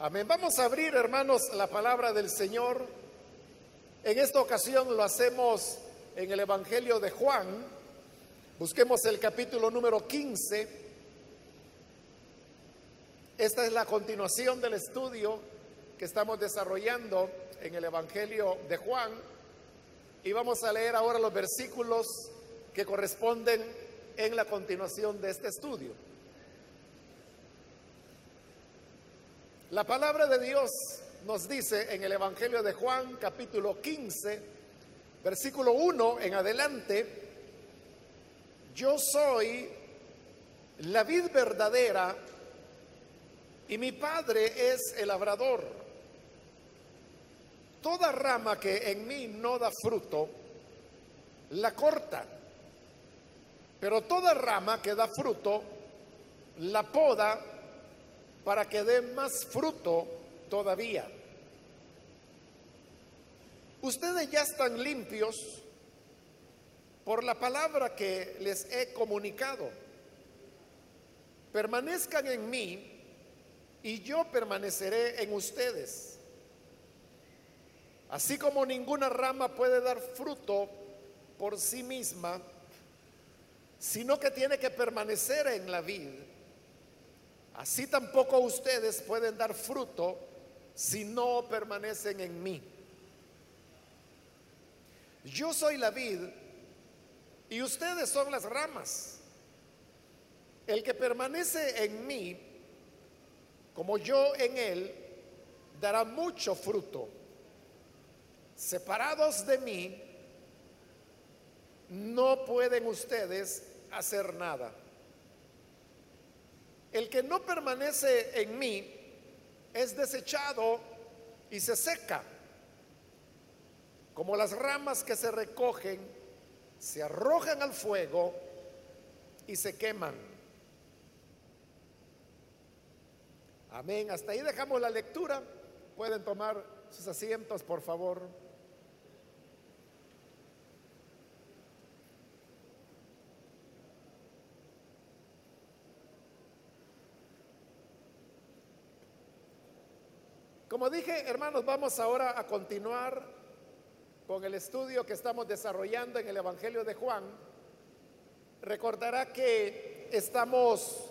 Amén. Vamos a abrir, hermanos, la palabra del Señor. En esta ocasión lo hacemos en el Evangelio de Juan. Busquemos el capítulo número 15. Esta es la continuación del estudio que estamos desarrollando en el Evangelio de Juan. Y vamos a leer ahora los versículos que corresponden en la continuación de este estudio. La palabra de Dios nos dice en el Evangelio de Juan capítulo 15, versículo 1 en adelante, yo soy la vid verdadera y mi padre es el labrador. Toda rama que en mí no da fruto, la corta, pero toda rama que da fruto, la poda para que dé más fruto todavía. Ustedes ya están limpios por la palabra que les he comunicado. Permanezcan en mí y yo permaneceré en ustedes. Así como ninguna rama puede dar fruto por sí misma, sino que tiene que permanecer en la vid Así tampoco ustedes pueden dar fruto si no permanecen en mí. Yo soy la vid y ustedes son las ramas. El que permanece en mí, como yo en él, dará mucho fruto. Separados de mí, no pueden ustedes hacer nada. El que no permanece en mí es desechado y se seca, como las ramas que se recogen, se arrojan al fuego y se queman. Amén. Hasta ahí dejamos la lectura. Pueden tomar sus asientos, por favor. Como dije, hermanos, vamos ahora a continuar con el estudio que estamos desarrollando en el Evangelio de Juan. Recordará que estamos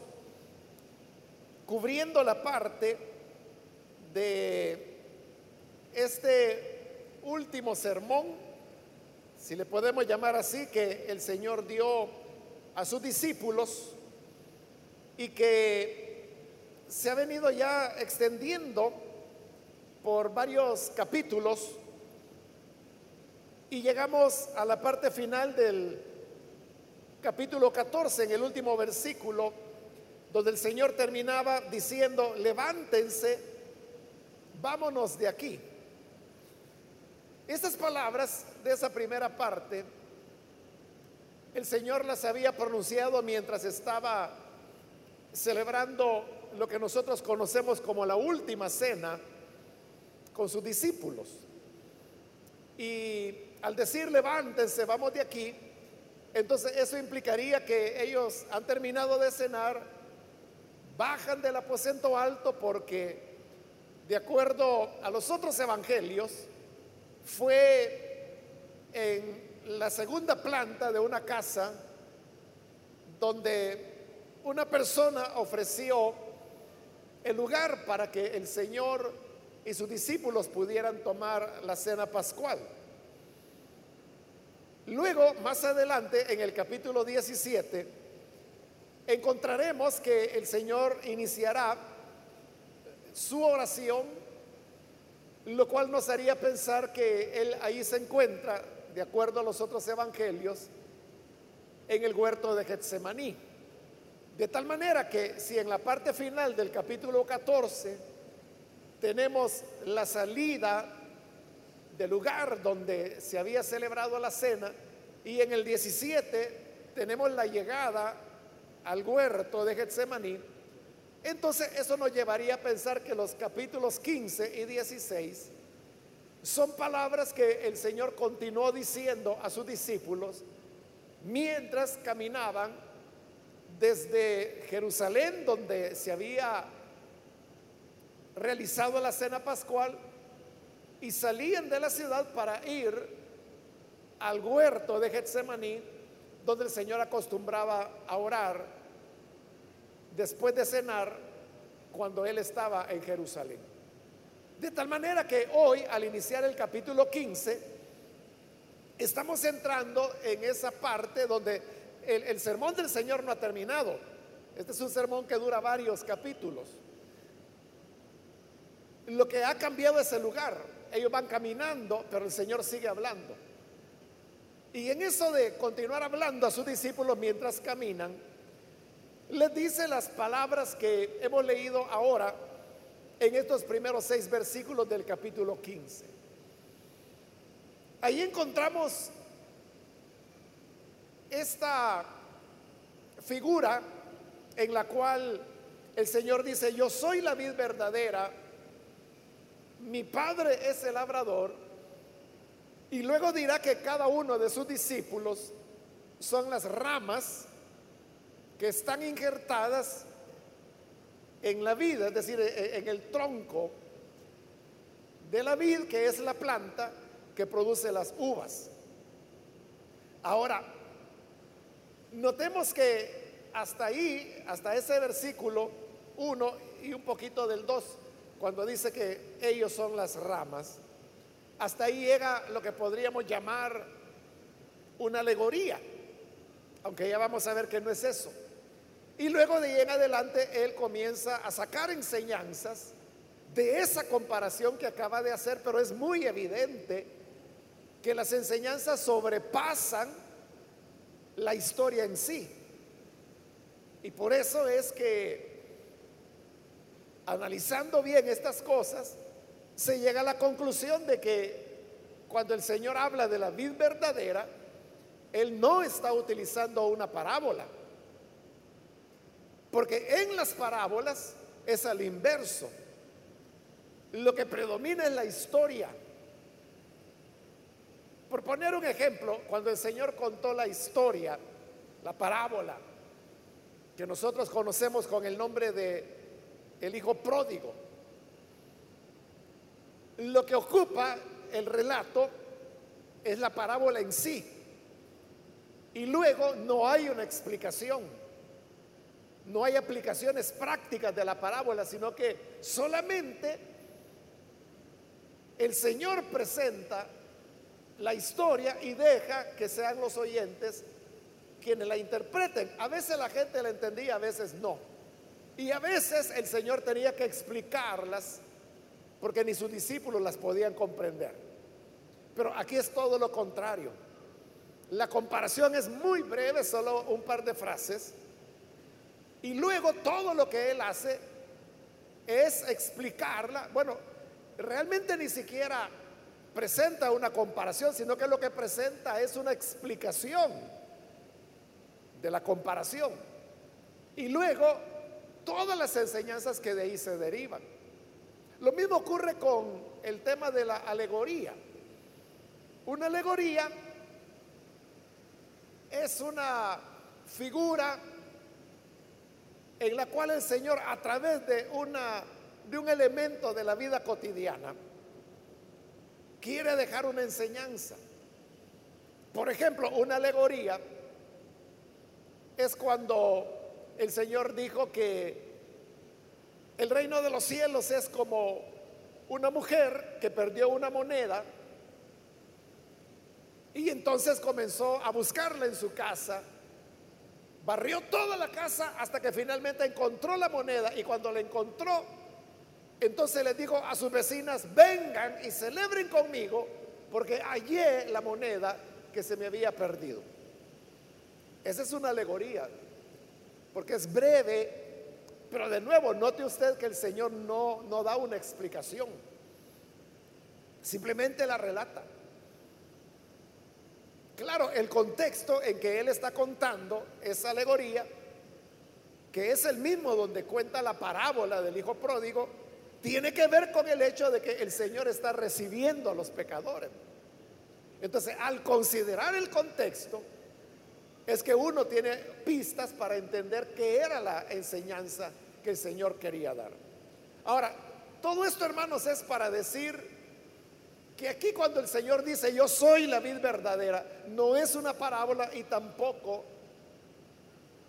cubriendo la parte de este último sermón, si le podemos llamar así, que el Señor dio a sus discípulos y que se ha venido ya extendiendo por varios capítulos y llegamos a la parte final del capítulo 14, en el último versículo, donde el Señor terminaba diciendo, levántense, vámonos de aquí. Estas palabras de esa primera parte, el Señor las había pronunciado mientras estaba celebrando lo que nosotros conocemos como la última cena con sus discípulos. Y al decir levántense, vamos de aquí, entonces eso implicaría que ellos han terminado de cenar, bajan del aposento alto porque de acuerdo a los otros evangelios, fue en la segunda planta de una casa donde una persona ofreció el lugar para que el Señor y sus discípulos pudieran tomar la cena pascual. Luego, más adelante, en el capítulo 17, encontraremos que el Señor iniciará su oración, lo cual nos haría pensar que Él ahí se encuentra, de acuerdo a los otros evangelios, en el huerto de Getsemaní. De tal manera que si en la parte final del capítulo 14 tenemos la salida del lugar donde se había celebrado la cena y en el 17 tenemos la llegada al huerto de Getsemaní. Entonces eso nos llevaría a pensar que los capítulos 15 y 16 son palabras que el Señor continuó diciendo a sus discípulos mientras caminaban desde Jerusalén, donde se había realizado la cena pascual y salían de la ciudad para ir al huerto de Getsemaní, donde el Señor acostumbraba a orar después de cenar cuando él estaba en Jerusalén. De tal manera que hoy, al iniciar el capítulo 15, estamos entrando en esa parte donde el, el sermón del Señor no ha terminado. Este es un sermón que dura varios capítulos. Lo que ha cambiado es el lugar. Ellos van caminando, pero el Señor sigue hablando. Y en eso de continuar hablando a sus discípulos mientras caminan, les dice las palabras que hemos leído ahora en estos primeros seis versículos del capítulo 15. Ahí encontramos esta figura en la cual el Señor dice, yo soy la vid verdadera, mi padre es el labrador, y luego dirá que cada uno de sus discípulos son las ramas que están injertadas en la vida, es decir, e, e, en el tronco de la vid, que es la planta que produce las uvas. Ahora, notemos que hasta ahí, hasta ese versículo 1 y un poquito del 2, cuando dice que ellos son las ramas, hasta ahí llega lo que podríamos llamar una alegoría, aunque ya vamos a ver que no es eso. Y luego de ahí en adelante él comienza a sacar enseñanzas de esa comparación que acaba de hacer, pero es muy evidente que las enseñanzas sobrepasan la historia en sí. Y por eso es que analizando bien estas cosas, se llega a la conclusión de que cuando el Señor habla de la vid verdadera, Él no está utilizando una parábola porque en las parábolas es al inverso. Lo que predomina es la historia. Por poner un ejemplo, cuando el Señor contó la historia, la parábola, que nosotros conocemos con el nombre de el hijo pródigo, lo que ocupa el relato es la parábola en sí. Y luego no hay una explicación no hay aplicaciones prácticas de la parábola, sino que solamente el Señor presenta la historia y deja que sean los oyentes quienes la interpreten. A veces la gente la entendía, a veces no. Y a veces el Señor tenía que explicarlas porque ni sus discípulos las podían comprender. Pero aquí es todo lo contrario. La comparación es muy breve, solo un par de frases y luego todo lo que él hace es explicarla. Bueno, realmente ni siquiera presenta una comparación, sino que lo que presenta es una explicación de la comparación. Y luego todas las enseñanzas que de ahí se derivan. Lo mismo ocurre con el tema de la alegoría. Una alegoría es una figura en la cual el Señor a través de, una, de un elemento de la vida cotidiana quiere dejar una enseñanza. Por ejemplo, una alegoría es cuando el Señor dijo que el reino de los cielos es como una mujer que perdió una moneda y entonces comenzó a buscarla en su casa Barrió toda la casa hasta que finalmente encontró la moneda y cuando la encontró, entonces le dijo a sus vecinas, vengan y celebren conmigo porque hallé la moneda que se me había perdido. Esa es una alegoría, porque es breve, pero de nuevo, note usted que el Señor no, no da una explicación, simplemente la relata. Claro, el contexto en que él está contando esa alegoría, que es el mismo donde cuenta la parábola del hijo pródigo, tiene que ver con el hecho de que el Señor está recibiendo a los pecadores. Entonces, al considerar el contexto, es que uno tiene pistas para entender qué era la enseñanza que el Señor quería dar. Ahora, Todo esto, hermanos, es para decir que aquí cuando el Señor dice yo soy la vid verdadera, no es una parábola y tampoco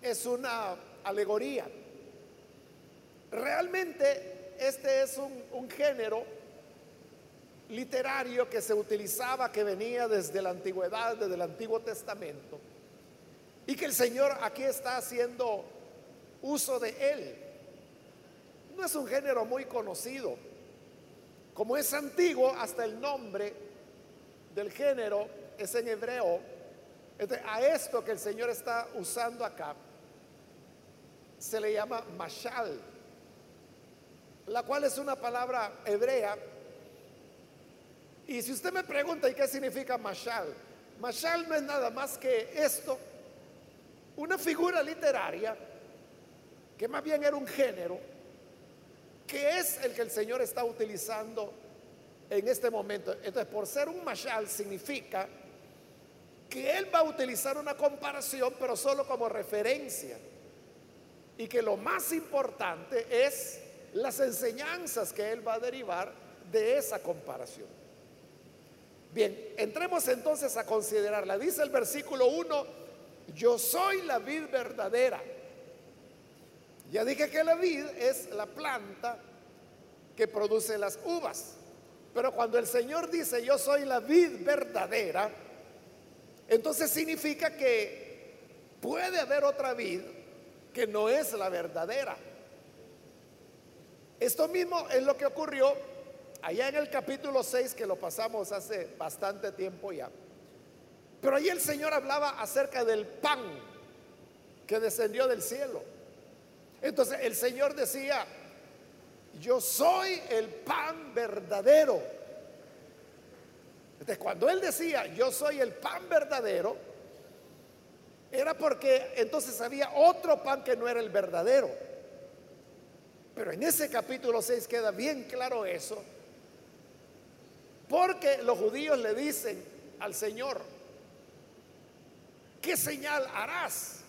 es una alegoría. Realmente este es un, un género literario que se utilizaba, que venía desde la antigüedad, desde el Antiguo Testamento, y que el Señor aquí está haciendo uso de él. No es un género muy conocido. Como es antiguo, hasta el nombre del género es en hebreo. a esto que el Señor está usando acá se le llama mashal, la cual es una palabra hebrea. Y si usted me pregunta, ¿y qué significa mashal? Mashal no es nada más que esto, una figura literaria, que más bien era un género, que es el que el Señor está utilizando en este momento. Entonces, por ser un mashal significa que Él va a utilizar una comparación, pero solo como referencia. Y que lo más importante es las enseñanzas que Él va a derivar de esa comparación. Bien, entremos entonces a considerarla. Dice el versículo 1, yo soy la vid verdadera ya dije que la vid es la planta que produce las uvas. Pero cuando el Señor dice yo soy la vid verdadera, entonces significa que puede haber otra vid que no es la verdadera. Esto mismo es lo que ocurrió allá en el capítulo 6 que lo pasamos hace bastante tiempo ya. Pero ahí el Señor hablaba acerca del pan que descendió del cielo. Entonces el Señor decía, yo soy el pan verdadero. Entonces cuando Él decía, yo soy el pan verdadero, era porque entonces había otro pan que no era el verdadero. Pero en ese capítulo 6 queda bien claro eso, porque los judíos le dicen al Señor, ¿qué señal harás?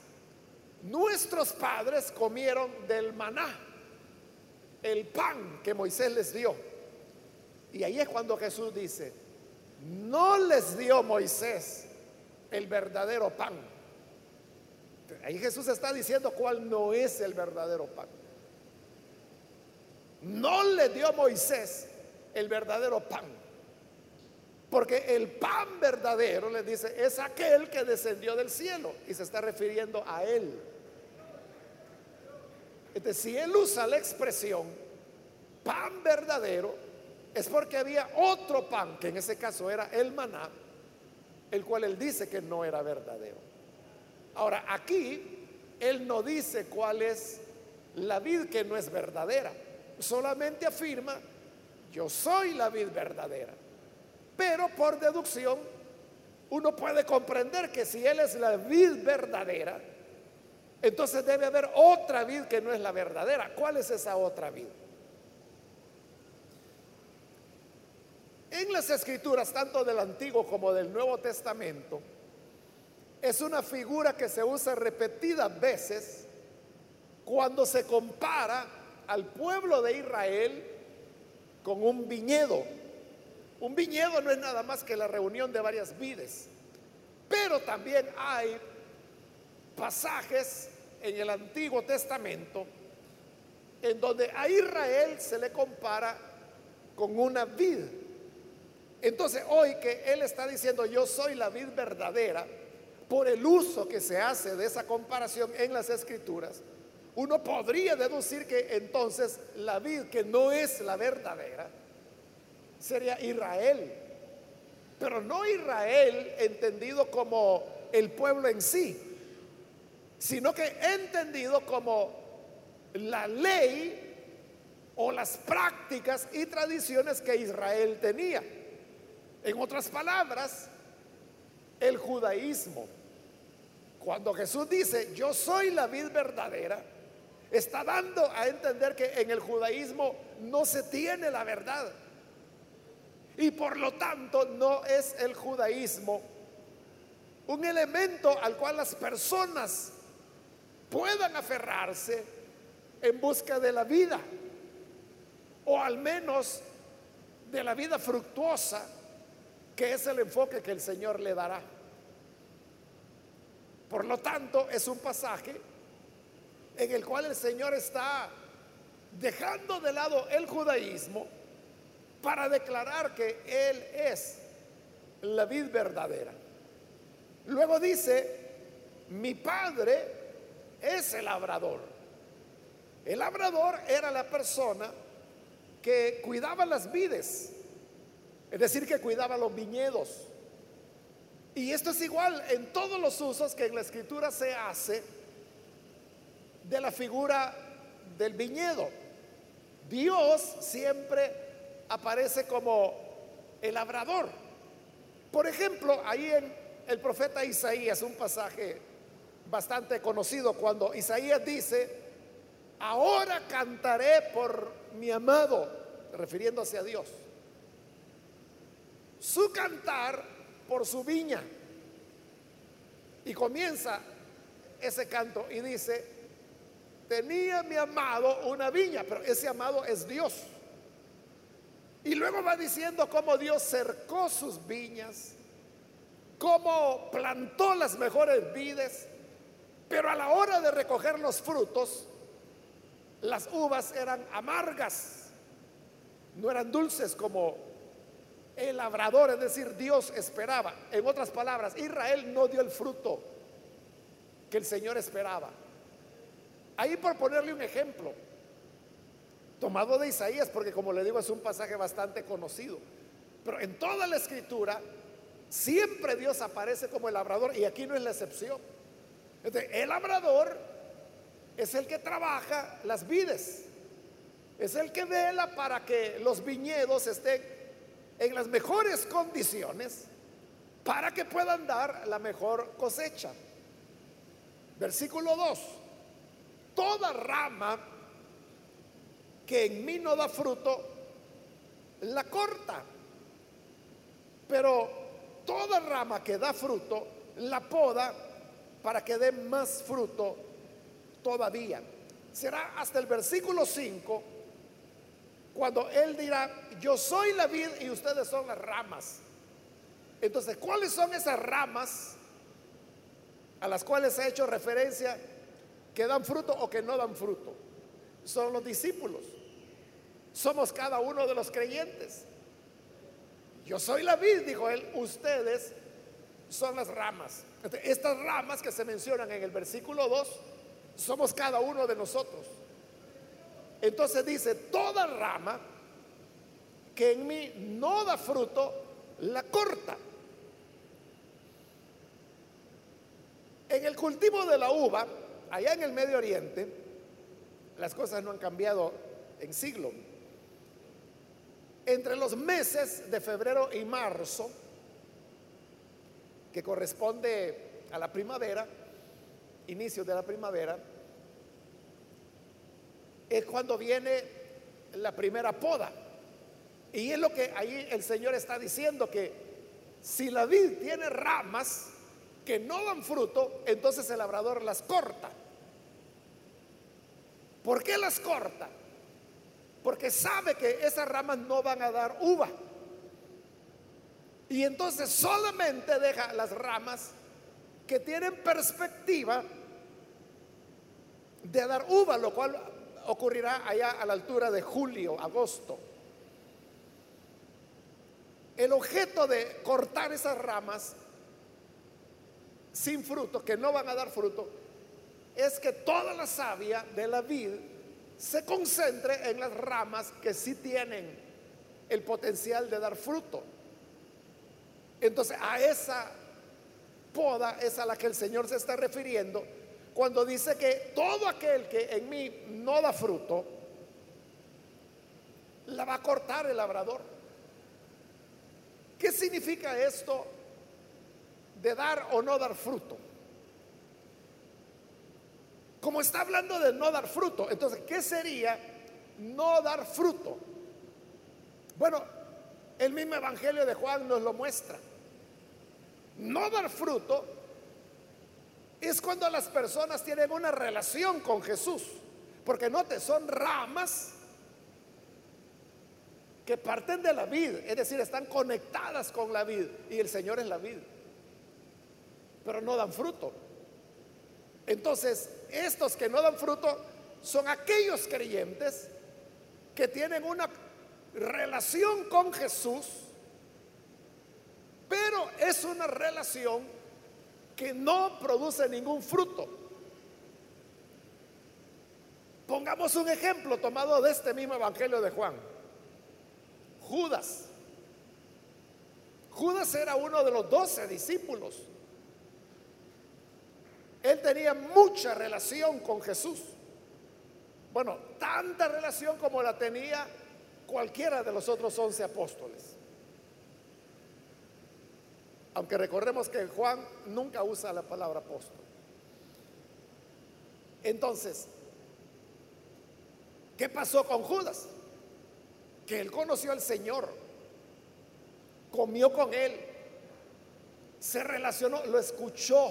Nuestros padres comieron del maná, el pan que Moisés les dio. Y ahí es cuando Jesús dice, no les dio Moisés el verdadero pan. Ahí Jesús está diciendo cuál no es el verdadero pan. No le dio Moisés el verdadero pan. Porque el pan verdadero, le dice, es aquel que descendió del cielo y se está refiriendo a él. Entonces, si él usa la expresión pan verdadero, es porque había otro pan, que en ese caso era el maná, el cual él dice que no era verdadero. Ahora, aquí él no dice cuál es la vid que no es verdadera, solamente afirma, yo soy la vid verdadera. Pero por deducción, uno puede comprender que si él es la vid verdadera, entonces debe haber otra vid que no es la verdadera. ¿Cuál es esa otra vid? En las escrituras, tanto del Antiguo como del Nuevo Testamento, es una figura que se usa repetidas veces cuando se compara al pueblo de Israel con un viñedo. Un viñedo no es nada más que la reunión de varias vides, pero también hay pasajes en el Antiguo Testamento en donde a Israel se le compara con una vid. Entonces hoy que él está diciendo yo soy la vid verdadera, por el uso que se hace de esa comparación en las escrituras, uno podría deducir que entonces la vid que no es la verdadera sería Israel. Pero no Israel entendido como el pueblo en sí, sino que entendido como la ley o las prácticas y tradiciones que Israel tenía. En otras palabras, el judaísmo. Cuando Jesús dice, yo soy la vid verdadera, está dando a entender que en el judaísmo no se tiene la verdad. Y por lo tanto no es el judaísmo un elemento al cual las personas puedan aferrarse en busca de la vida o al menos de la vida fructuosa, que es el enfoque que el Señor le dará. Por lo tanto, es un pasaje en el cual el Señor está dejando de lado el judaísmo para declarar que Él es la vid verdadera. Luego dice, mi padre es el labrador. El labrador era la persona que cuidaba las vides, es decir, que cuidaba los viñedos. Y esto es igual en todos los usos que en la escritura se hace de la figura del viñedo. Dios siempre aparece como el labrador. Por ejemplo, ahí en el profeta Isaías, un pasaje bastante conocido, cuando Isaías dice, ahora cantaré por mi amado, refiriéndose a Dios. Su cantar por su viña. Y comienza ese canto y dice, tenía mi amado una viña, pero ese amado es Dios. Y luego va diciendo cómo Dios cercó sus viñas, cómo plantó las mejores vides, pero a la hora de recoger los frutos, las uvas eran amargas, no eran dulces como el labrador, es decir, Dios esperaba. En otras palabras, Israel no dio el fruto que el Señor esperaba. Ahí por ponerle un ejemplo, tomado de Isaías, porque como le digo es un pasaje bastante conocido, pero en toda la escritura siempre Dios aparece como el labrador y aquí no es la excepción. el labrador es el que trabaja las vides, es el que vela para que los viñedos estén en las mejores condiciones para que puedan dar la mejor cosecha. Versículo 2. Toda rama que en mí no da fruto, la corta. Pero toda rama que da fruto, la poda para que dé más fruto todavía. Será hasta el versículo 5 cuando Él dirá, yo soy la vid y ustedes son las ramas. Entonces, ¿cuáles son esas ramas a las cuales ha hecho referencia que dan fruto o que no dan fruto? Son los discípulos. Somos cada uno de los creyentes. Yo soy la vid, dijo él, ustedes son las ramas. Estas ramas que se mencionan en el versículo 2 somos cada uno de nosotros. Entonces dice, toda rama que en mí no da fruto, la corta. En el cultivo de la uva, allá en el Medio Oriente, las cosas no han cambiado en siglo. Entre los meses de febrero y marzo, que corresponde a la primavera, inicio de la primavera, es cuando viene la primera poda. Y es lo que ahí el Señor está diciendo, que si la vid tiene ramas que no dan fruto, entonces el labrador las corta. ¿Por qué las corta? Porque sabe que esas ramas no van a dar uva. Y entonces solamente deja las ramas que tienen perspectiva de dar uva, lo cual ocurrirá allá a la altura de julio, agosto. El objeto de cortar esas ramas sin fruto, que no van a dar fruto, es que toda la savia de la vid se concentre en las ramas que sí tienen el potencial de dar fruto. Entonces a esa poda es a la que el Señor se está refiriendo cuando dice que todo aquel que en mí no da fruto, la va a cortar el labrador. ¿Qué significa esto de dar o no dar fruto? Como está hablando de no dar fruto, entonces, ¿qué sería no dar fruto? Bueno, el mismo Evangelio de Juan nos lo muestra. No dar fruto es cuando las personas tienen una relación con Jesús. Porque note, son ramas que parten de la vid, es decir, están conectadas con la vid y el Señor es la vid, pero no dan fruto. Entonces, estos que no dan fruto son aquellos creyentes que tienen una relación con Jesús, pero es una relación que no produce ningún fruto. Pongamos un ejemplo tomado de este mismo Evangelio de Juan. Judas. Judas era uno de los doce discípulos. Él tenía mucha relación con Jesús. Bueno, tanta relación como la tenía cualquiera de los otros once apóstoles. Aunque recordemos que Juan nunca usa la palabra apóstol. Entonces, ¿qué pasó con Judas? Que él conoció al Señor, comió con él, se relacionó, lo escuchó,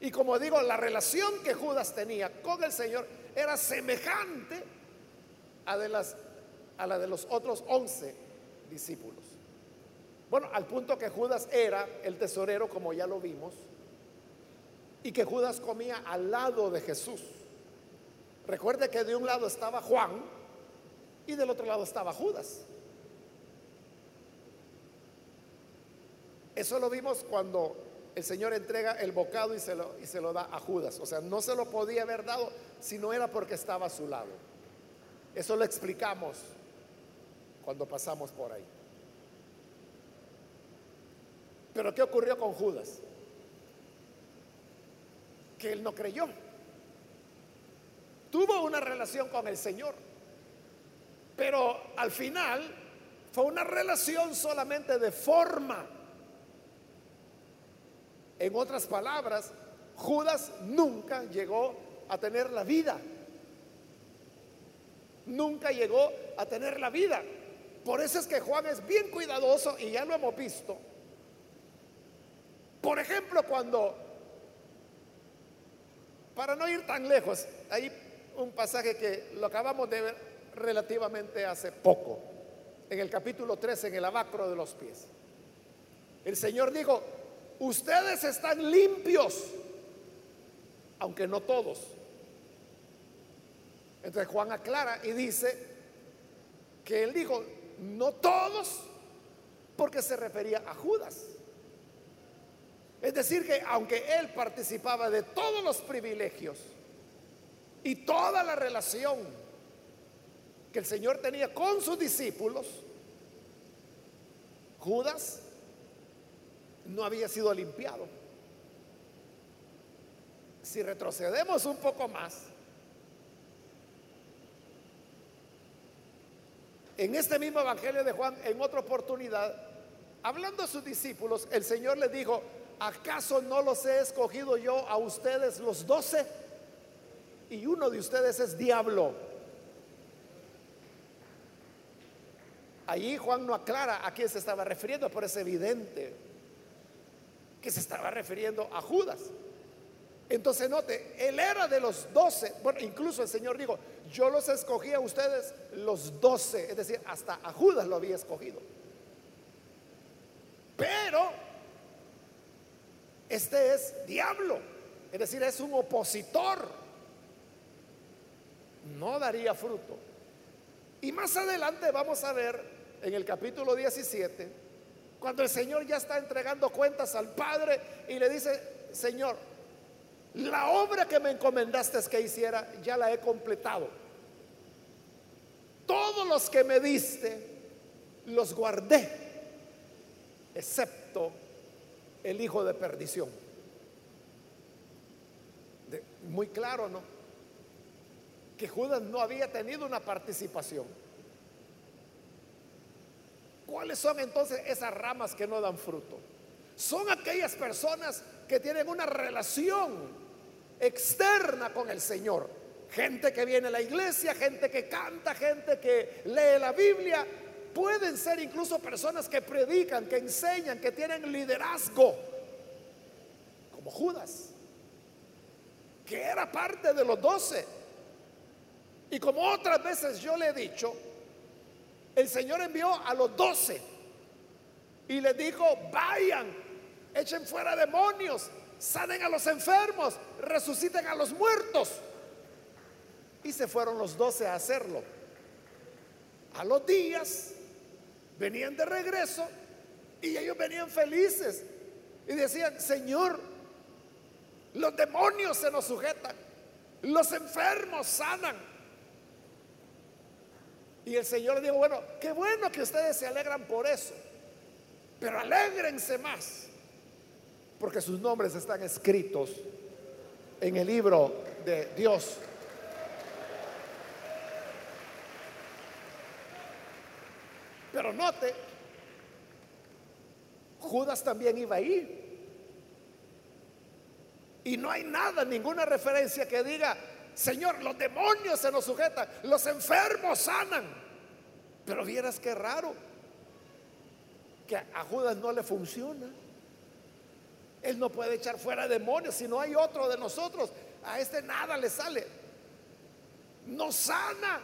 y como digo, la relación que Judas tenía con el Señor era semejante a, la de los otros once discípulos. Bueno, al punto que Judas era el tesorero, como ya lo vimos, y que Judas comía al lado de Jesús. Recuerde que de un lado estaba Juan y del otro lado estaba Judas. Eso lo vimos cuando el Señor entrega el bocado y se, lo, y se lo da a Judas. O sea, no se lo podía haber dado si no era porque estaba a su lado. Eso lo explicamos cuando pasamos por ahí. Pero ¿qué ocurrió con Judas? Que él no creyó. Tuvo una relación con el Señor, pero al final fue una relación solamente de forma en otras palabras, Judas nunca llegó a tener la vida. Nunca llegó a tener la vida. Por eso es que Juan es bien cuidadoso y ya lo hemos visto. Por ejemplo, cuando, para no ir tan lejos, hay un pasaje que lo acabamos de ver relativamente hace poco, en el capítulo 13, en el abacro de los pies. El Señor dijo, ustedes están limpios, aunque no todos. Entonces Juan aclara y dice que él dijo, no todos, porque se refería a Judas. Es decir, que aunque él participaba de todos los privilegios y toda la relación que el Señor tenía con sus discípulos, Judas no había sido limpiado. Si retrocedemos un poco más, en este mismo Evangelio de Juan, en otra oportunidad, hablando a sus discípulos, el Señor les dijo, ¿acaso no los he escogido yo a ustedes los doce? Y uno de ustedes es diablo. Allí Juan no aclara a quién se estaba refiriendo, pero es evidente que se estaba refiriendo a Judas. Entonces note, él era de los doce, bueno, incluso el Señor dijo, yo los escogí a ustedes los doce, es decir, hasta a Judas lo había escogido. Pero este es diablo, es decir, es un opositor, no daría fruto. Y más adelante vamos a ver en el capítulo 17, cuando el Señor ya está entregando cuentas al Padre y le dice, Señor, la obra que me encomendaste que hiciera, ya la he completado. Todos los que me diste, los guardé, excepto el hijo de perdición. muy claro, ¿no? Que Judas no había tenido una participación. ¿Cuáles son entonces esas ramas que no dan fruto? Son aquellas personas que tienen una relación externa con el Señor. Gente que viene a la iglesia, gente que canta, gente que lee la Biblia. Pueden ser incluso personas que predican, que enseñan, que tienen liderazgo, como Judas, que era parte de los doce. Y como otras veces yo le he dicho, el Señor envió a los doce y les dijo, vayan, echen fuera demonios, sanen a los enfermos, resuciten a los muertos. Y se fueron los doce a hacerlo. A los días venían de regreso y ellos venían felices y decían, Señor, los demonios se nos sujetan, los enfermos sanan. Y el Señor dijo, bueno, qué bueno que ustedes se alegran por eso, pero alégrense más, porque sus nombres están escritos en el libro de Dios. Pero note, Judas también iba ahí. Y no hay nada, ninguna referencia que diga, Señor, los demonios se nos sujetan, los enfermos sanan. Pero vieras qué raro que a Judas no le funciona. Él no puede echar fuera demonios si no hay otro de nosotros. A este nada le sale. No sana.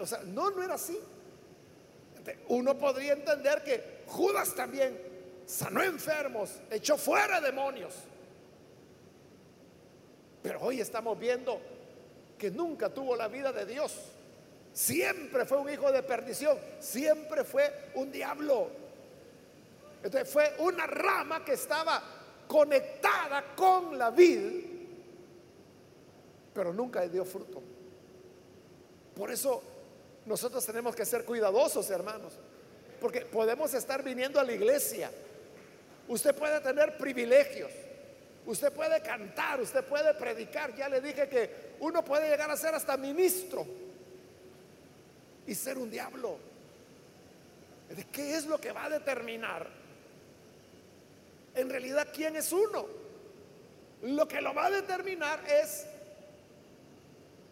O sea, no, no era así. Uno podría entender que Judas también sanó enfermos, echó fuera demonios. Pero hoy estamos viendo que nunca tuvo la vida de Dios. Siempre fue un hijo de perdición, siempre fue un diablo. Entonces fue una rama que estaba conectada con la vid, pero nunca dio fruto. Por eso nosotros tenemos que ser cuidadosos, hermanos, porque podemos estar viniendo a la iglesia. Usted puede tener privilegios, Usted puede cantar, usted puede predicar. Ya le dije que uno puede llegar a ser hasta ministro y ser un diablo. ¿De qué es lo que va a determinar? En realidad, ¿quién es uno? Lo que lo va a determinar es,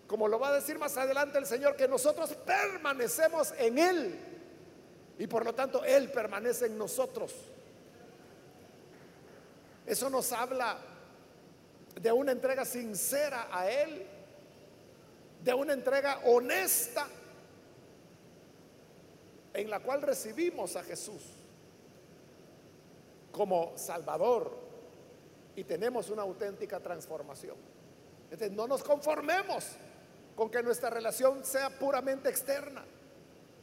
como lo va a decir más adelante el Señor, que nosotros permanecemos en Él y por lo tanto Él permanece en nosotros. Eso nos habla de una entrega sincera a Él, de una entrega honesta en la cual recibimos a Jesús como Salvador y tenemos una auténtica transformación. Entonces no nos conformemos con que nuestra relación sea puramente externa.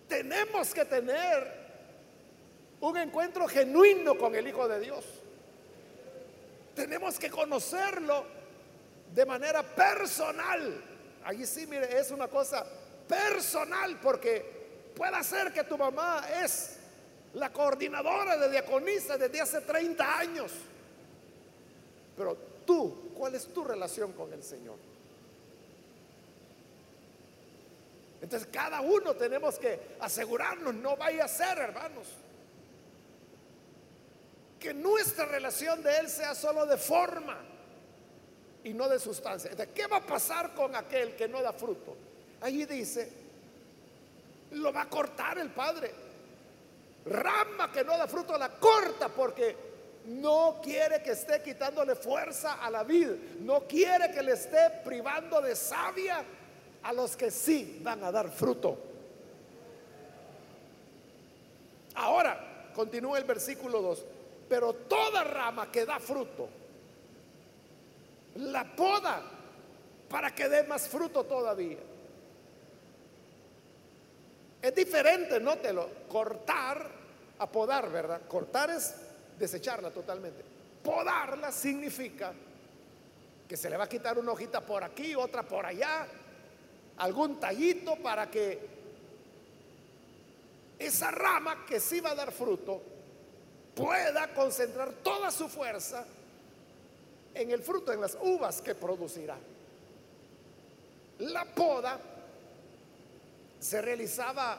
Tenemos que tener un encuentro genuino con el Hijo de Dios. Tenemos que conocerlo de manera personal. Allí sí, mire, es una cosa personal porque puede ser que tu mamá es la coordinadora de diaconisa desde hace 30 años. Pero tú, ¿cuál es tu relación con el Señor? Entonces cada uno tenemos que asegurarnos, no vaya a ser, hermanos que nuestra relación de Él sea solo de forma y no de sustancia. ¿qué va a pasar con aquel que no da fruto? Allí dice, lo va a cortar el Padre. Rama que no da fruto la corta porque no quiere que esté quitándole fuerza a la vida, no quiere que le esté privando de savia a los que sí van a dar fruto. Ahora, continúa el versículo 2 pero toda rama que da fruto, la poda para que dé más fruto todavía. Es diferente, nótelo, cortar a podar, ¿verdad? Cortar es desecharla totalmente. Podarla significa que se le va a quitar una hojita por aquí, otra por allá, algún tallito para que esa rama que sí va a dar fruto pueda concentrar toda su fuerza en el fruto, en las uvas que producirá. La poda se realizaba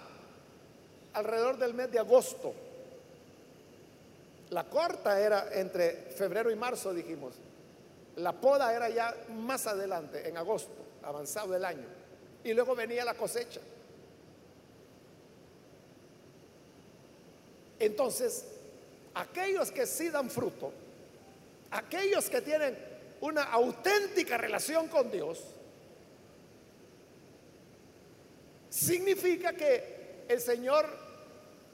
alrededor del mes de agosto. La corta era entre febrero y marzo, dijimos. La poda era ya más adelante, en agosto, avanzado el año. Y luego venía la cosecha. Entonces, aquellos que sí dan fruto, aquellos que tienen una auténtica relación con Dios, significa que el Señor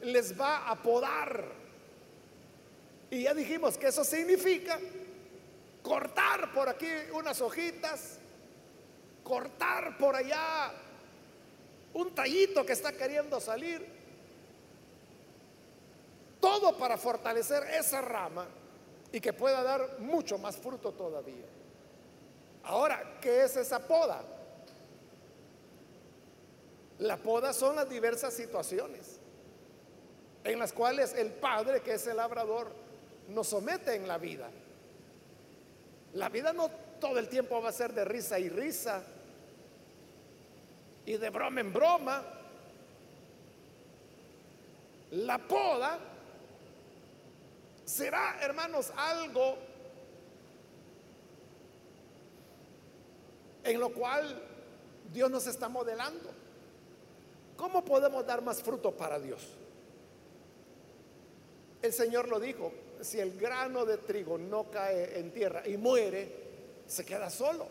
les va a podar. Y ya dijimos que eso significa cortar por aquí unas hojitas, cortar por allá un tallito que está queriendo salir. Todo para fortalecer esa rama y que pueda dar mucho más fruto todavía. Ahora, ¿qué es esa poda? La poda son las diversas situaciones en las cuales el Padre, que es el labrador, nos somete en la vida. La vida no todo el tiempo va a ser de risa y risa y de broma en broma. La poda será, hermanos, algo en lo cual Dios nos está modelando. ¿Cómo podemos dar más fruto para Dios? El Señor lo dijo, si el grano de trigo no cae en tierra y muere, se queda solo.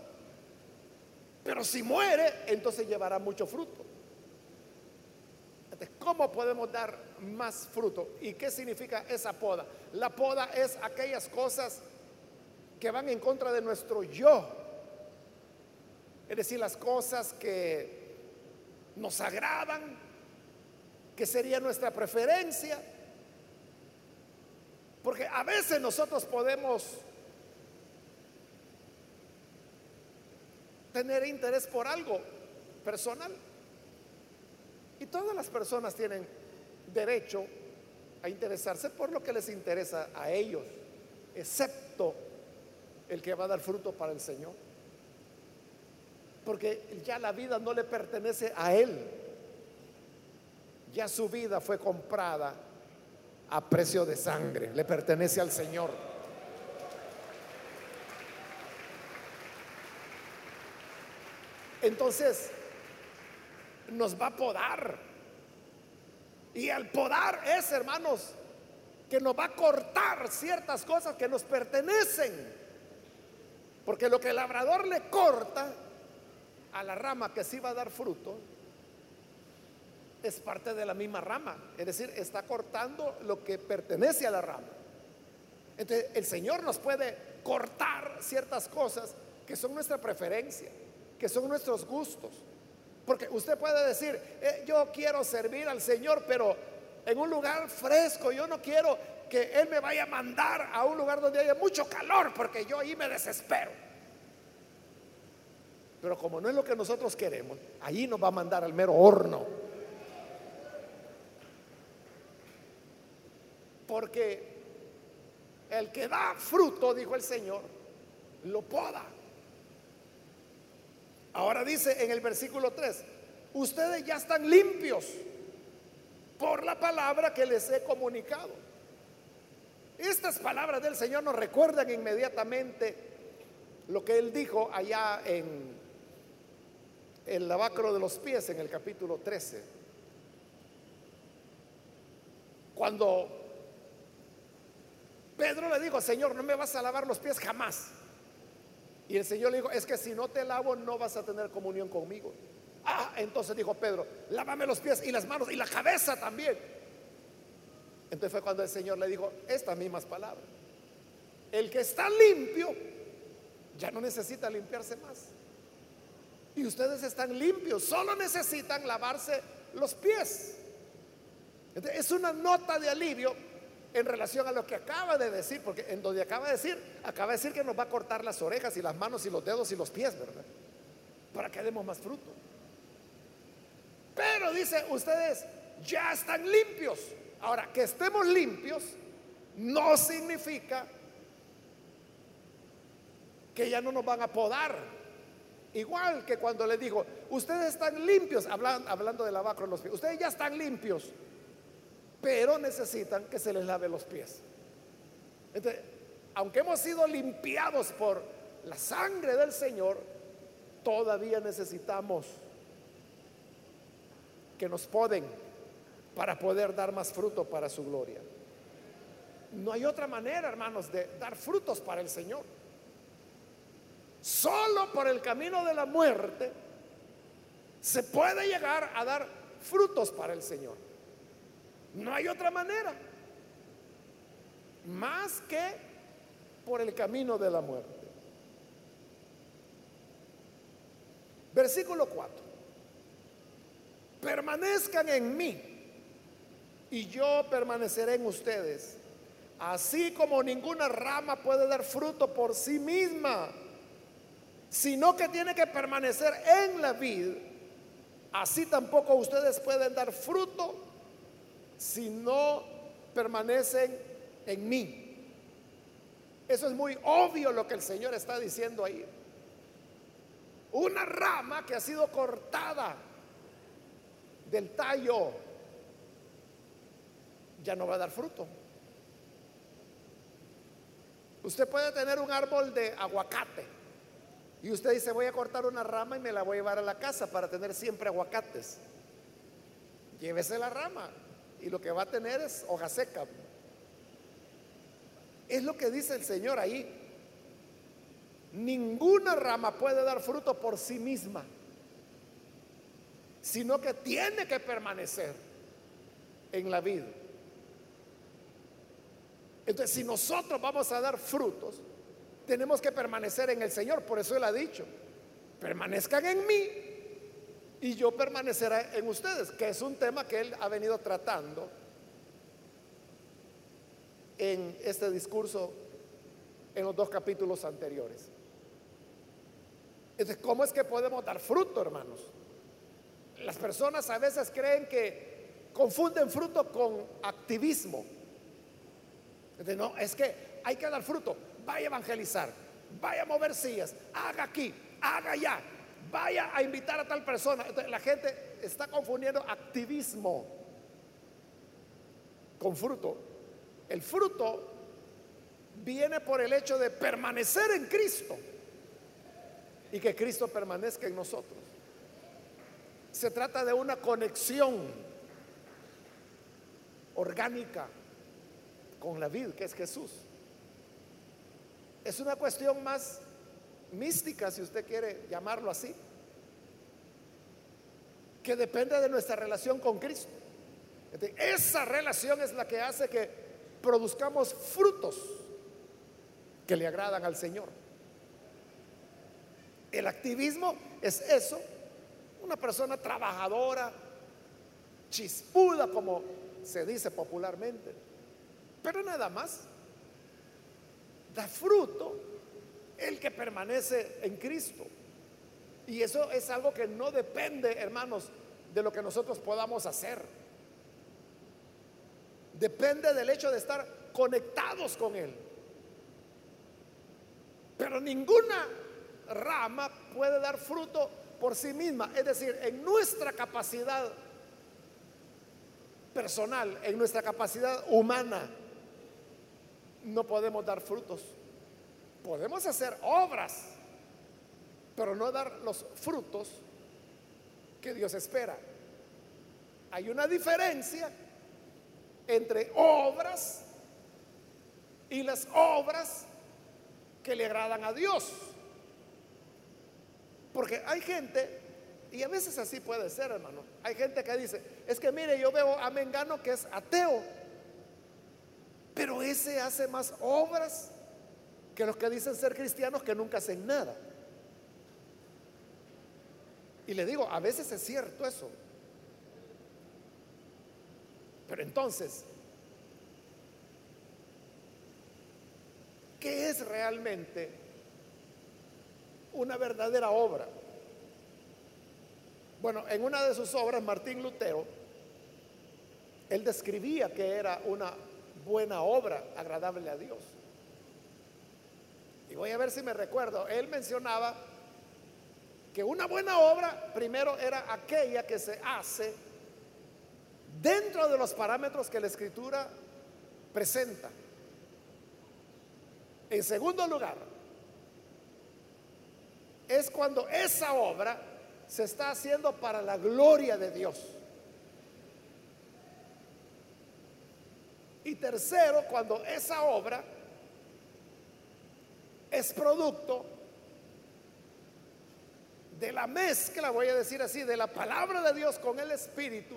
Pero si muere, entonces llevará mucho fruto. ¿Cómo podemos dar más fruto? ¿Y qué significa esa poda? La poda es aquellas cosas que van en contra de nuestro yo. Es decir, las cosas que nos agradan, que sería nuestra preferencia. Porque a veces nosotros podemos tener interés por algo personal. Y todas las personas tienen derecho a interesarse por lo que les interesa a ellos, excepto el que va a dar fruto para el Señor porque ya la vida no le pertenece a él. Ya su vida fue comprada a precio de sangre, le pertenece al Señor. Entonces, nos va a podar. Y al podar es, hermanos, que nos va a cortar ciertas cosas que nos pertenecen. Porque lo que el labrador le corta, a la rama que sí va a dar fruto, es parte de la misma rama. Es decir, está cortando lo que pertenece a la rama. Entonces, el Señor nos puede cortar ciertas cosas que son nuestra preferencia, que son nuestros gustos. Porque usted puede decir, eh, yo quiero servir al Señor, pero en un lugar fresco, yo no quiero que Él me vaya a mandar a un lugar donde haya mucho calor, porque yo ahí me desespero. Pero como no es lo que nosotros queremos, allí nos va a mandar al mero horno. Porque el que da fruto, dijo el Señor, lo poda. Ahora dice en el versículo 3, ustedes ya están limpios por la palabra que les he comunicado. Estas palabras del Señor nos recuerdan inmediatamente lo que Él dijo allá en el lavacro de los pies en el capítulo 13. Cuando Pedro le dijo, Señor, no me vas a lavar los pies jamás. Y el Señor le dijo, es que si no te lavo no vas a tener comunión conmigo. Ah, entonces dijo Pedro, lávame los pies y las manos y la cabeza también. Entonces fue cuando el Señor le dijo estas mismas palabras. El que está limpio ya no necesita limpiarse más y ustedes están limpios, solo necesitan lavarse los pies. es una nota de alivio en relación a lo que acaba de decir, porque en donde acaba de decir, acaba de decir que nos va a cortar las orejas y las manos y los dedos y los pies, ¿verdad? Para que demos más fruto. Pero dice, ustedes ya están limpios. Ahora, que estemos limpios no significa que ya no nos van a podar. Igual que cuando le dijo, ustedes están limpios, hablando, hablando de lavar los pies, ustedes ya están limpios, pero necesitan que se les lave los pies. Aunque hemos sido limpiados por la sangre del Señor, todavía necesitamos que nos poden para poder dar más fruto para su gloria. No hay otra manera, hermanos, de dar frutos para el Señor. Solo por el camino de la muerte se puede llegar a dar frutos para el Señor. No hay otra manera más que por el camino de la muerte. Versículo 4. Permanezcan en mí y yo permaneceré en ustedes. Así como ninguna rama puede dar fruto por sí misma, sino que tiene que permanecer en la vid, así tampoco ustedes pueden dar fruto si no permanecen en mí. Eso es muy obvio lo que el Señor está diciendo ahí. Una rama que ha sido cortada del tallo ya no va a dar fruto. Usted puede tener un árbol de aguacate y usted dice voy a cortar una rama y me la voy a llevar a la casa para tener siempre aguacates. Llévese la rama y lo que va a tener es hoja seca. Es lo que dice el Señor ahí. Ninguna rama puede dar fruto por sí misma, sino que tiene que permanecer en la vida. Entonces, si nosotros vamos a dar frutos, tenemos que permanecer en el Señor. Por eso Él ha dicho, permanezcan en mí y yo permaneceré en ustedes, que es un tema que Él ha venido tratando en este discurso en los dos capítulos anteriores. Entonces, ¿cómo es que podemos dar fruto, hermanos? Las personas a veces creen que confunden fruto con activismo. Entonces, no, es que hay que dar fruto. Vaya a evangelizar, vaya a mover sillas, haga aquí, haga allá, vaya a invitar a tal persona. La gente está confundiendo activismo con fruto. El fruto viene por el hecho de permanecer en Cristo y que Cristo permanezca en nosotros. Se trata de una conexión orgánica con la vida que es Jesús. Es una cuestión más mística, si usted quiere llamarlo así, que depende de nuestra relación con Cristo. Esa relación es la que hace que produzcamos frutos que le agradan al Señor. El activismo es eso, una persona trabajadora, chispuda, como se dice popularmente, pero nada más. Da fruto el que permanece en Cristo. Y eso es algo que no depende, hermanos, de lo que nosotros podamos hacer. Depende del hecho de estar conectados con Él. Pero ninguna rama puede dar fruto por sí misma. Es decir, en nuestra capacidad personal, en nuestra capacidad humana, no podemos dar frutos. Podemos hacer obras, pero no dar los frutos que Dios espera. Hay una diferencia entre obras y las obras que le agradan a Dios. Porque hay gente, y a veces así puede ser, hermano, hay gente que dice, es que mire, yo veo a Mengano que es ateo, pero ese hace más obras que los que dicen ser cristianos que nunca hacen nada. Y le digo, a veces es cierto eso. Pero entonces, ¿qué es realmente una verdadera obra? Bueno, en una de sus obras, Martín Lutero, él describía que era una buena obra agradable a Dios. Voy a ver si me recuerdo, él mencionaba que una buena obra primero era aquella que se hace dentro de los parámetros que la escritura presenta. En segundo lugar, es cuando esa obra se está haciendo para la gloria de Dios. Y tercero, cuando esa obra es producto de la mezcla, voy a decir así, de la palabra de Dios con el Espíritu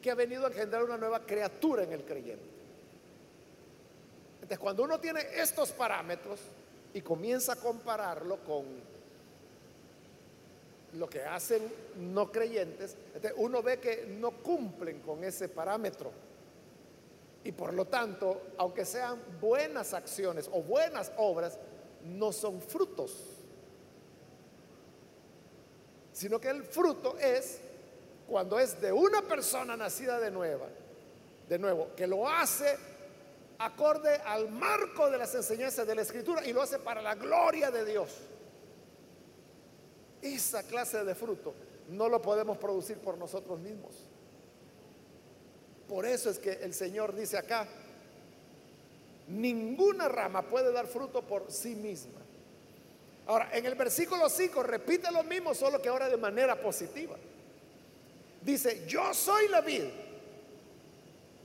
que ha venido a engendrar una nueva criatura en el creyente. Entonces, cuando uno tiene estos parámetros y comienza a compararlo con lo que hacen no creyentes, uno ve que no cumplen con ese parámetro. Y por lo tanto, aunque sean buenas acciones o buenas obras, no son frutos. Sino que el fruto es cuando es de una persona nacida de nueva, de nuevo, que lo hace acorde al marco de las enseñanzas de la escritura y lo hace para la gloria de Dios. Esa clase de fruto no lo podemos producir por nosotros mismos. Por eso es que el Señor dice acá, ninguna rama puede dar fruto por sí misma. Ahora, en el versículo 5 repite lo mismo, solo que ahora de manera positiva. Dice, yo soy la vid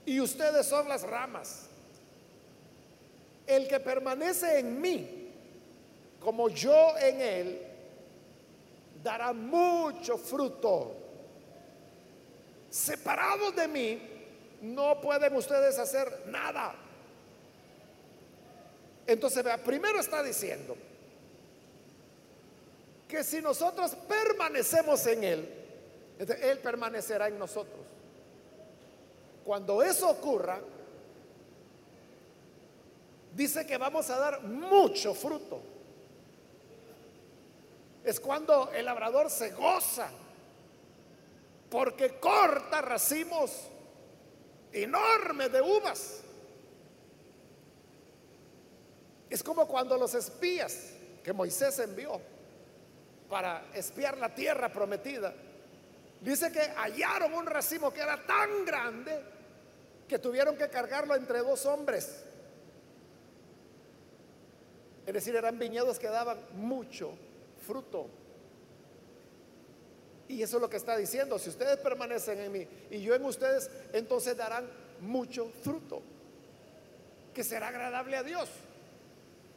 y ustedes son las ramas. El que permanece en mí, como yo en él, dará mucho fruto. Separados de mí, no pueden ustedes hacer nada. Entonces, primero está diciendo que si nosotros permanecemos en Él, Él permanecerá en nosotros. Cuando eso ocurra, dice que vamos a dar mucho fruto. Es cuando el labrador se goza porque corta racimos enormes de uvas. Es como cuando los espías que Moisés envió para espiar la tierra prometida, dice que hallaron un racimo que era tan grande que tuvieron que cargarlo entre dos hombres. Es decir, eran viñedos que daban mucho fruto. Y eso es lo que está diciendo. Si ustedes permanecen en mí y yo en ustedes, entonces darán mucho fruto, que será agradable a Dios.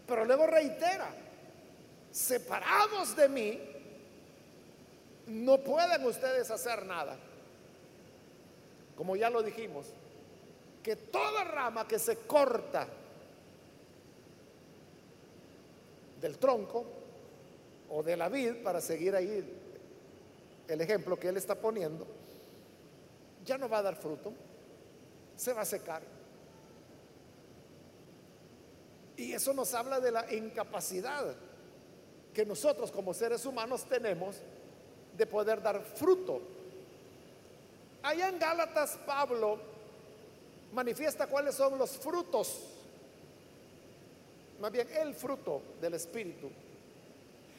Pero luego reitera, separados de mí, no pueden ustedes hacer nada. Como ya lo dijimos, que toda rama que se corta del tronco o de la vid, para seguir ahí el ejemplo que él está poniendo, ya no va a dar fruto, se va a secar. Y eso nos habla de la incapacidad que nosotros como seres humanos tenemos de poder dar fruto. Allá en Gálatas Pablo manifiesta cuáles son los frutos, más bien el fruto del Espíritu.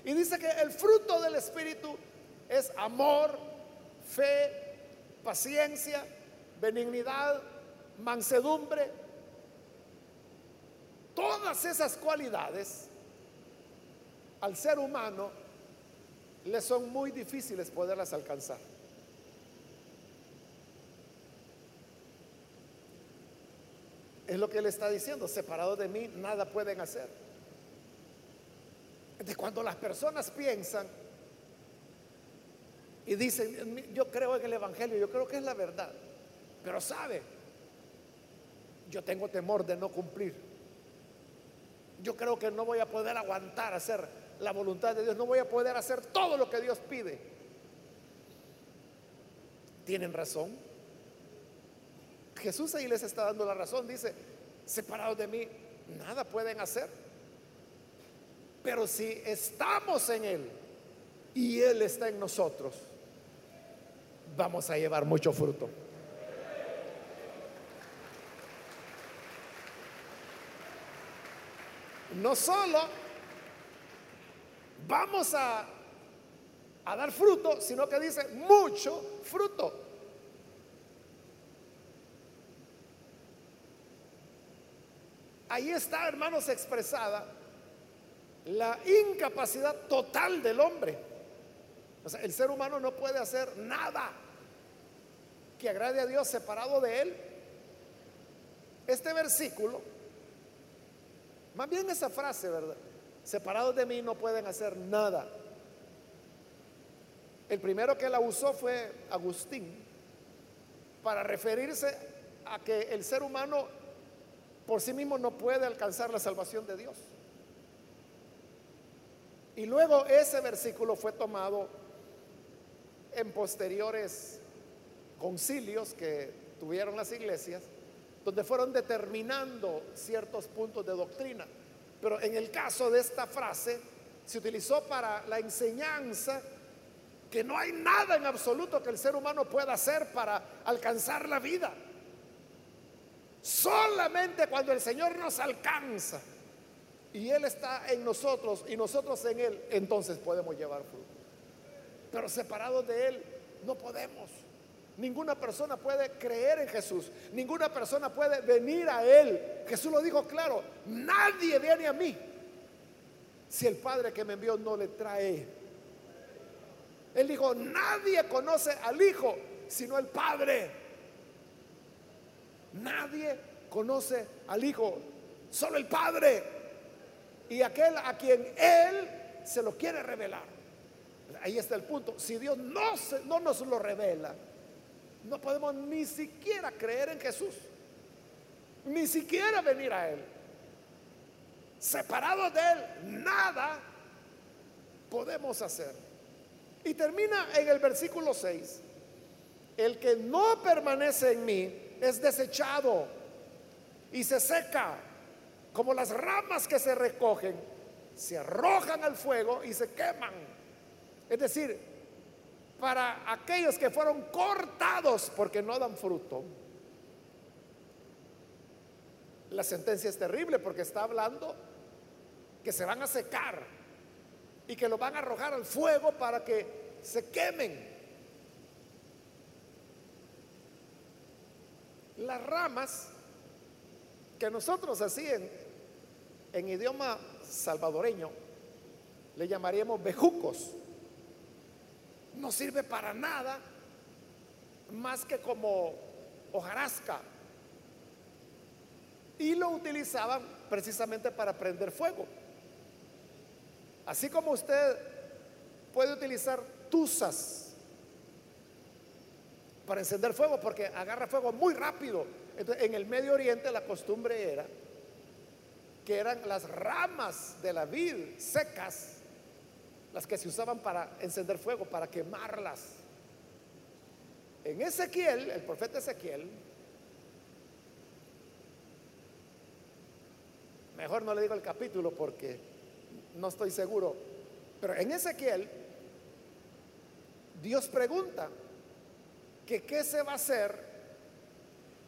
Y dice que el fruto del Espíritu es amor, fe, paciencia, benignidad, mansedumbre. Todas esas cualidades al ser humano le son muy difíciles poderlas alcanzar. Es lo que él está diciendo, separado de mí nada pueden hacer. De cuando las personas piensan y dicen, yo creo en el Evangelio, yo creo que es la verdad, pero sabe, yo tengo temor de no cumplir. Yo creo que no voy a poder aguantar hacer la voluntad de Dios, no voy a poder hacer todo lo que Dios pide. Tienen razón. Jesús ahí les está dando la razón, dice, separados de mí, nada pueden hacer. Pero si estamos en Él y Él está en nosotros, vamos a llevar mucho fruto. No solo vamos a, dar fruto, sino que dice mucho fruto. Ahí está, hermanos, expresada la incapacidad total del hombre. O sea, el ser humano no puede hacer nada que agrade a Dios separado de Él. Este versículo, más bien esa frase, ¿verdad? Separados de mí no pueden hacer nada. El primero que la usó fue Agustín. para referirse a que el ser humano por sí mismo no puede alcanzar la salvación de Dios. Y luego ese versículo fue tomado en posteriores concilios que tuvieron las iglesias, donde fueron determinando ciertos puntos de doctrina. Pero en el caso de esta frase, se utilizó para la enseñanza que no hay nada en absoluto que el ser humano pueda hacer para alcanzar la vida. Solamente cuando el Señor nos alcanza y Él está en nosotros y nosotros en Él, entonces podemos llevar fruto. Pero separados de Él no podemos. Ninguna persona puede creer en Jesús. Ninguna persona puede venir a Él. Jesús lo dijo claro. Nadie viene a mí si el Padre que me envió no le trae. Él dijo, nadie conoce al Hijo sino el Padre. Nadie conoce al Hijo, solo el Padre. Y aquel a quien Él se lo quiere revelar. Ahí está el punto. Si Dios no, no nos lo revela, no podemos ni siquiera creer en Jesús. Ni siquiera venir a Él. Separados de Él, nada podemos hacer. Y termina en el versículo 6. El que no permanece en mí es desechado y se seca, como las ramas que se recogen, se arrojan al fuego y se queman. Es decir, para aquellos que fueron cortados porque no dan fruto, la sentencia es terrible porque está hablando que se van a secar y que lo van a arrojar al fuego para que se quemen. Las ramas que nosotros así en, idioma salvadoreño le llamaríamos bejucos, no sirve para nada más que como hojarasca. Y lo utilizaban precisamente para prender fuego. Así como usted puede utilizar tuzas para encender fuego, porque agarra fuego muy rápido. Entonces, en el Medio Oriente la costumbre era que eran las ramas de la vid secas las que se usaban para encender fuego, para quemarlas. En Ezequiel, el profeta Ezequiel, mejor no le digo el capítulo porque no estoy seguro. Pero en Ezequiel, Dios pregunta que qué se va a hacer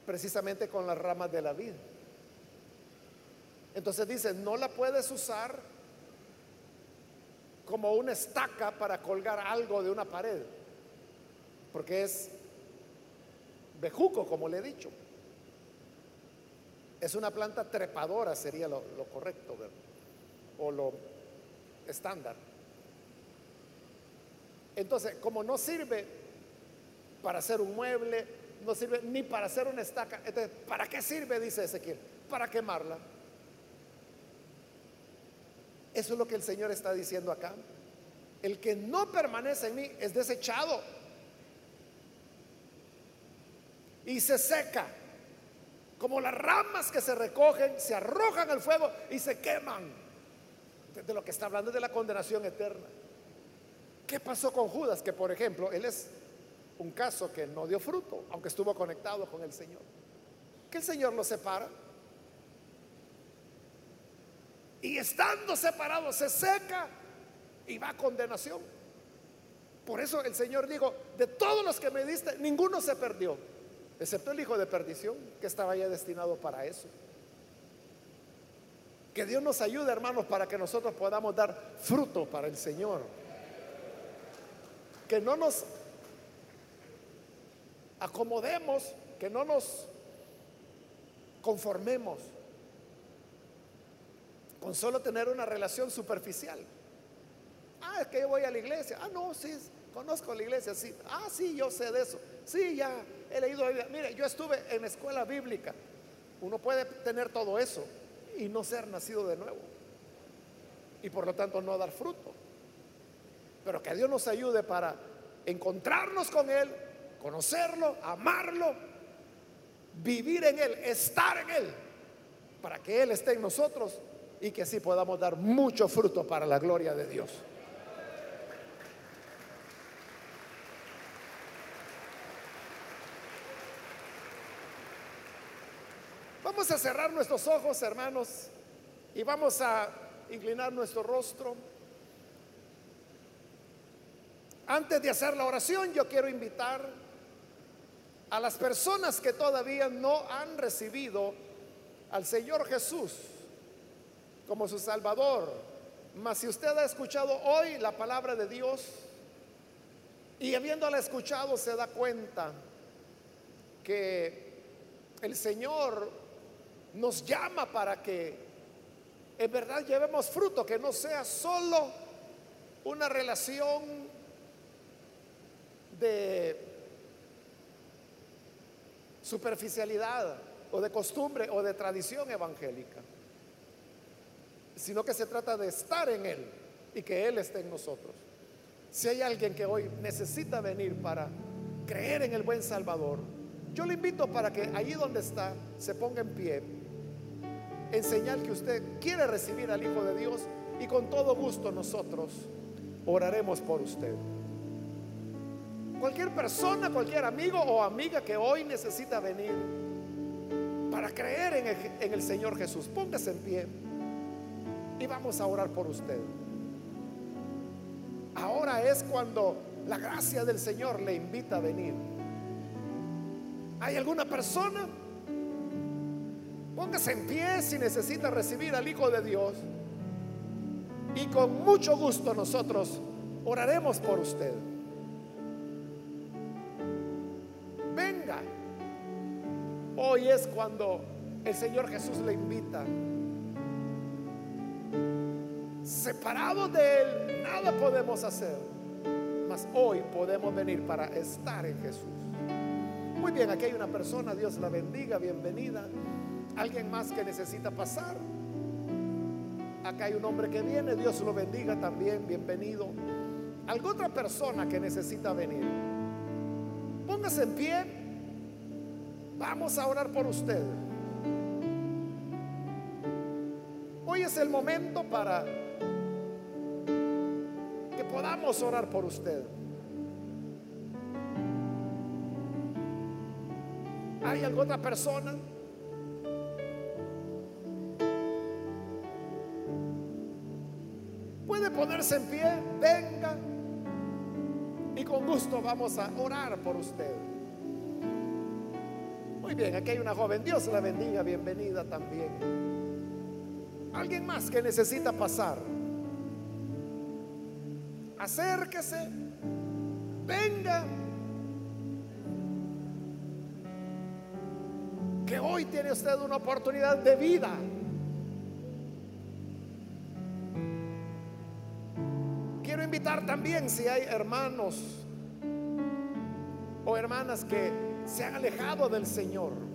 precisamente con las ramas de la vida. Entonces dice, no la puedes usar como una estaca para colgar algo de una pared, porque es bejuco, como le he dicho. Es una planta trepadora, sería lo, correcto, o lo estándar. Entonces, como no sirve para hacer un mueble, no sirve ni para hacer una estaca, entonces, ¿para qué sirve? Dice Ezequiel, para quemarla. Eso es lo que el Señor está diciendo acá. El que no permanece en mí es desechado y se seca, como las ramas que se recogen, se arrojan al fuego y se queman de lo que está hablando de la condenación eterna. ¿Qué pasó con Judas? Que por ejemplo, él es un caso que no dio fruto, aunque estuvo conectado con el Señor. Que el Señor lo separa. Y estando separado se seca y va a condenación. Por eso el Señor dijo, de todos los que me diste, ninguno se perdió, excepto el hijo de perdición, que estaba ya destinado para eso. Que Dios nos ayude, hermanos, para que nosotros podamos dar fruto para el Señor. Que no nos acomodemos, que no nos conformemos con solo tener una relación superficial. Ah, es que yo voy a la iglesia. Ah, no, sí, conozco la iglesia, sí. Ah, sí, yo sé de eso. Sí, ya he leído. Mire, yo estuve en escuela bíblica. Uno puede tener todo eso, y no ser nacido de nuevo. Y por lo tanto no dar fruto. Pero que Dios nos ayude para encontrarnos con Él conocerlo, amarlo, vivir en Él, estar en Él, para que Él esté en nosotros y que así podamos dar mucho fruto para la gloria de Dios. Vamos a cerrar nuestros ojos, hermanos, y vamos a inclinar nuestro rostro. Antes de hacer la oración, yo quiero invitar a las personas que todavía no han recibido al Señor Jesús como su Salvador. Mas si usted ha escuchado hoy la palabra de Dios y habiéndola escuchado se da cuenta que el Señor nos llama para que en verdad llevemos fruto, que no sea solo una relación de superficialidad o de costumbre o de tradición evangélica, sino que se trata de estar en Él y que Él esté en nosotros. Si hay alguien que hoy necesita venir para creer en el buen Salvador, yo le invito para que allí donde está se ponga en pie, en señal que usted quiere recibir al Hijo de Dios y con todo gusto nosotros oraremos por usted. Cualquier persona, cualquier amigo o amiga que hoy necesita venir para creer en el, en el Señor Jesús, póngase en pie y vamos a orar por usted. Ahora es cuando la gracia del Señor le invita a venir. ¿Hay alguna persona? Póngase en pie si necesita recibir al Hijo de Dios. Y con mucho gusto nosotros oraremos por usted. Venga. Hoy es cuando el Señor Jesús le invita. Separados de Él, nada podemos hacer. Mas hoy podemos venir para estar en Jesús. Muy bien, aquí hay una persona, Dios la bendiga, bienvenida. Alguien más que necesita pasar. Acá hay un hombre que viene, Dios lo bendiga también, bienvenido. ¿Alguna otra persona que necesita venir? Póngase en pie. Vamos a orar por usted. Es el momento para que podamos orar por usted. ¿Hay alguna otra persona? Puede ponerse en pie, venga y con gusto vamos a orar por usted. Muy bien, aquí hay una joven, Dios la bendiga, bienvenida también. Alguien más que necesita pasar. Acérquese, venga. Que hoy tiene usted una oportunidad de vida. Quiero invitar también si hay hermanos o hermanas que se han alejado del Señor.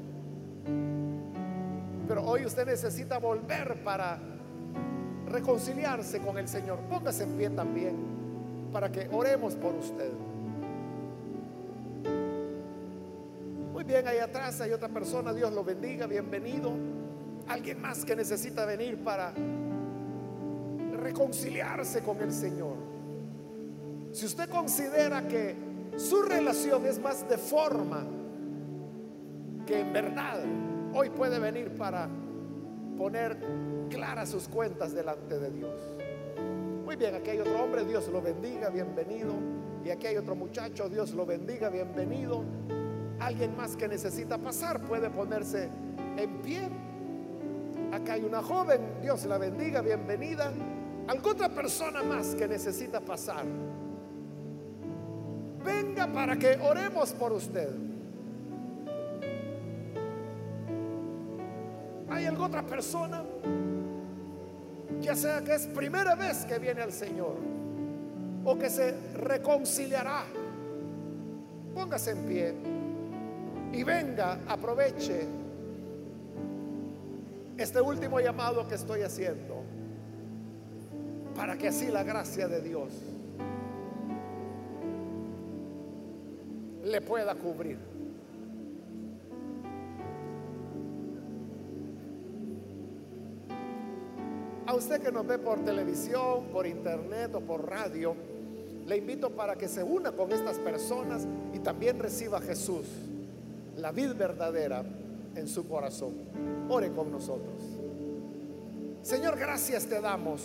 Hoy usted necesita volver para reconciliarse con el Señor. Póngase en pie también para que oremos por usted. Muy bien, ahí atrás hay otra persona. Dios lo bendiga, bienvenido. Alguien más que necesita venir para reconciliarse con el Señor. Si usted considera que su relación es más de forma que en verdad, hoy puede venir para poner claras sus cuentas delante de Dios. Muy bien, aquí hay otro hombre, Dios lo bendiga, bienvenido. Y aquí hay otro muchacho, Dios lo bendiga, bienvenido. Alguien más que necesita pasar puede ponerse en pie. Acá hay una joven, Dios la bendiga, bienvenida. ¿Alguna otra persona más que necesita pasar? Venga para que oremos por usted. ¿Hay alguna otra persona? Ya sea que es primera vez que viene al Señor o que se reconciliará. Póngase en pie y venga, aproveche este último llamado que estoy haciendo para que así la gracia de Dios le pueda cubrir. Usted que nos ve por televisión, por internet o por radio, le invito para que se una con estas personas y también reciba a Jesús, la vida verdadera, en su corazón. Ore con nosotros. Señor, gracias te damos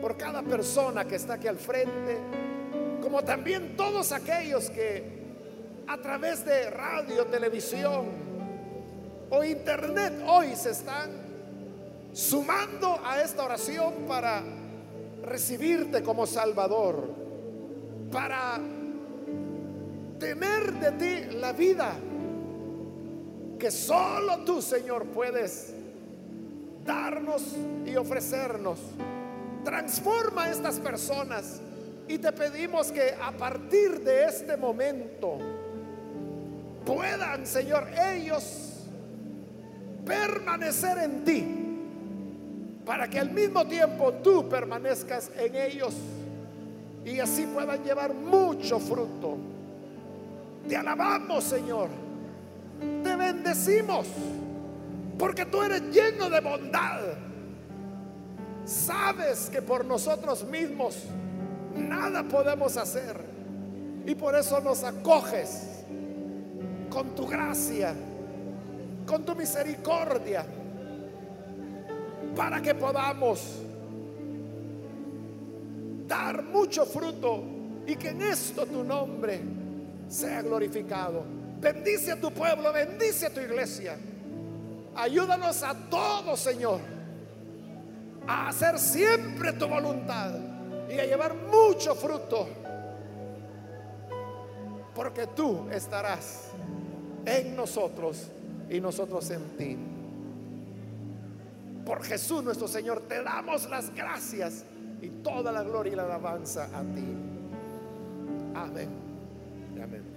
por cada persona que está aquí al frente, como también todos aquellos que a través de radio, televisión o internet hoy se están sumando a esta oración para recibirte como Salvador, para tener de ti la vida que solo tú, Señor, puedes darnos y ofrecernos. Transforma a estas personas y te pedimos que a partir de este momento puedan, Señor, ellos permanecer en ti para que al mismo tiempo tú permanezcas en ellos y así puedan llevar mucho fruto. Te alabamos, Señor. Te bendecimos porque tú eres lleno de bondad. Sabes que por nosotros mismos nada podemos hacer y por eso nos acoges con tu gracia, con tu misericordia, para que podamos dar mucho fruto y que en esto tu nombre sea glorificado. Bendice a tu pueblo, bendice a tu iglesia. Ayúdanos a todos, Señor, a hacer siempre tu voluntad y a llevar mucho fruto. Porque tú estarás en nosotros y nosotros en ti. Por Jesús nuestro Señor te damos las gracias y toda la gloria y la alabanza a ti. Amén. Amén.